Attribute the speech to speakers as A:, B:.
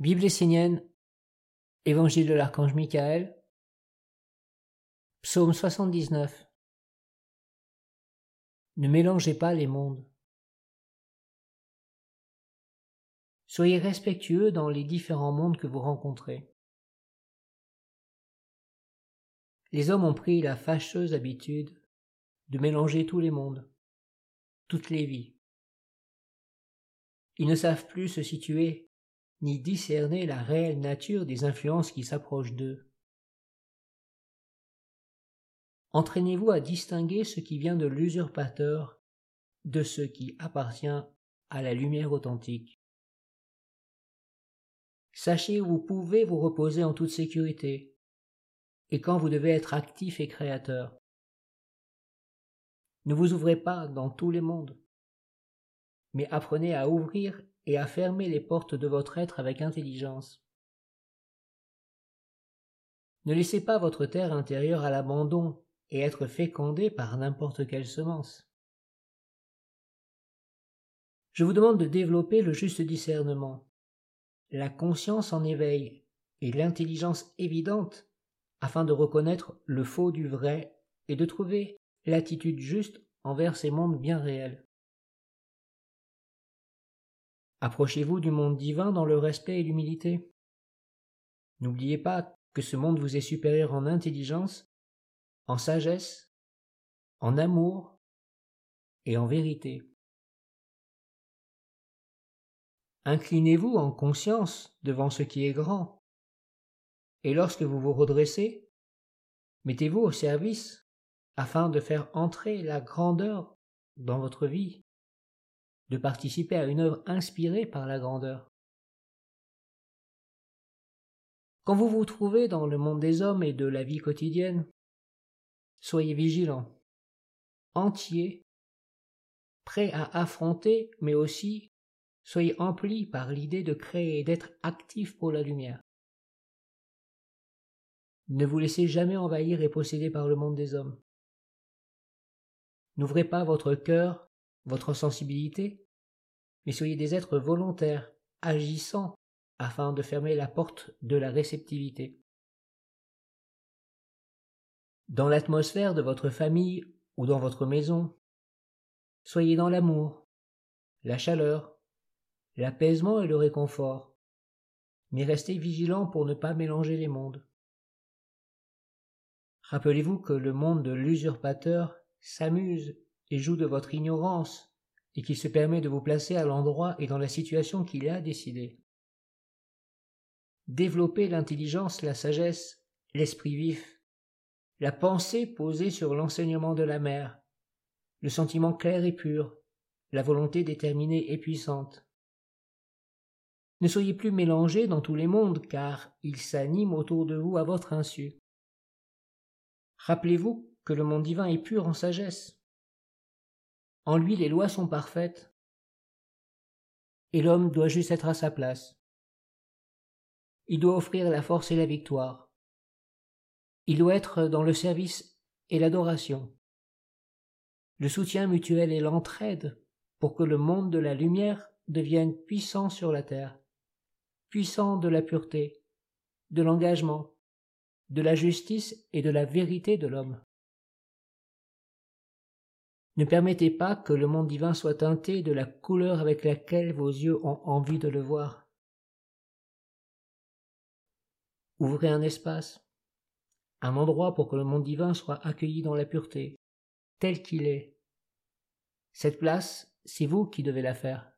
A: Bible essénienne, Évangile de l'archange Michael, Psaume 79. Ne mélangez pas les mondes. Soyez respectueux dans les différents mondes que vous rencontrez. Les hommes ont pris la fâcheuse habitude de mélanger tous les mondes, toutes les vies. Ils ne savent plus se situer ni discerner la réelle nature des influences qui s'approchent d'eux. Entraînez-vous à distinguer ce qui vient de l'usurpateur de ce qui appartient à la lumière authentique. Sachez où vous pouvez vous reposer en toute sécurité, et quand vous devez être actif et créateur. Ne vous ouvrez pas dans tous les mondes, mais apprenez à ouvrir et à fermer les portes de votre être avec intelligence. Ne laissez pas votre terre intérieure à l'abandon et être fécondée par n'importe quelle semence. Je vous demande de développer le juste discernement, la conscience en éveil et l'intelligence évidente afin de reconnaître le faux du vrai et de trouver l'attitude juste envers ces mondes bien réels. Approchez-vous du monde divin dans le respect et l'humilité. N'oubliez pas que ce monde vous est supérieur en intelligence, en sagesse, en amour et en vérité. Inclinez-vous en conscience devant ce qui est grand et lorsque vous vous redressez, mettez-vous au service afin de faire entrer la grandeur dans votre vie, de participer à une œuvre inspirée par la grandeur. Quand vous vous trouvez dans le monde des hommes et de la vie quotidienne, soyez vigilants, entiers, prêts à affronter, mais aussi soyez emplis par l'idée de créer et d'être actifs pour la lumière. Ne vous laissez jamais envahir et posséder par le monde des hommes. N'ouvrez pas votre cœur, votre sensibilité, mais soyez des êtres volontaires, agissants, afin de fermer la porte de la réceptivité. Dans l'atmosphère de votre famille ou dans votre maison, soyez dans l'amour, la chaleur, l'apaisement et le réconfort, mais restez vigilants pour ne pas mélanger les mondes. Rappelez-vous que le monde de l'usurpateur s'amuse et joue de votre ignorance, et qu'il se permet de vous placer à l'endroit et dans la situation qu'il a décidé. Développez l'intelligence, la sagesse, l'esprit vif, la pensée posée sur l'enseignement de la mer, le sentiment clair et pur, la volonté déterminée et puissante. Ne soyez plus mélangés dans tous les mondes, car ils s'animent autour de vous à votre insu. Rappelez-vous que le monde divin est pur en sagesse. En lui les lois sont parfaites, et l'homme doit juste être à sa place. Il doit offrir la force et la victoire. Il doit être dans le service et l'adoration, le soutien mutuel et l'entraide pour que le monde de la lumière devienne puissant sur la terre, puissant de la pureté, de l'engagement, de la justice et de la vérité de l'homme. Ne permettez pas que le monde divin soit teinté de la couleur avec laquelle vos yeux ont envie de le voir. Ouvrez un espace, un endroit pour que le monde divin soit accueilli dans la pureté, tel qu'il est. Cette place, c'est vous qui devez la faire.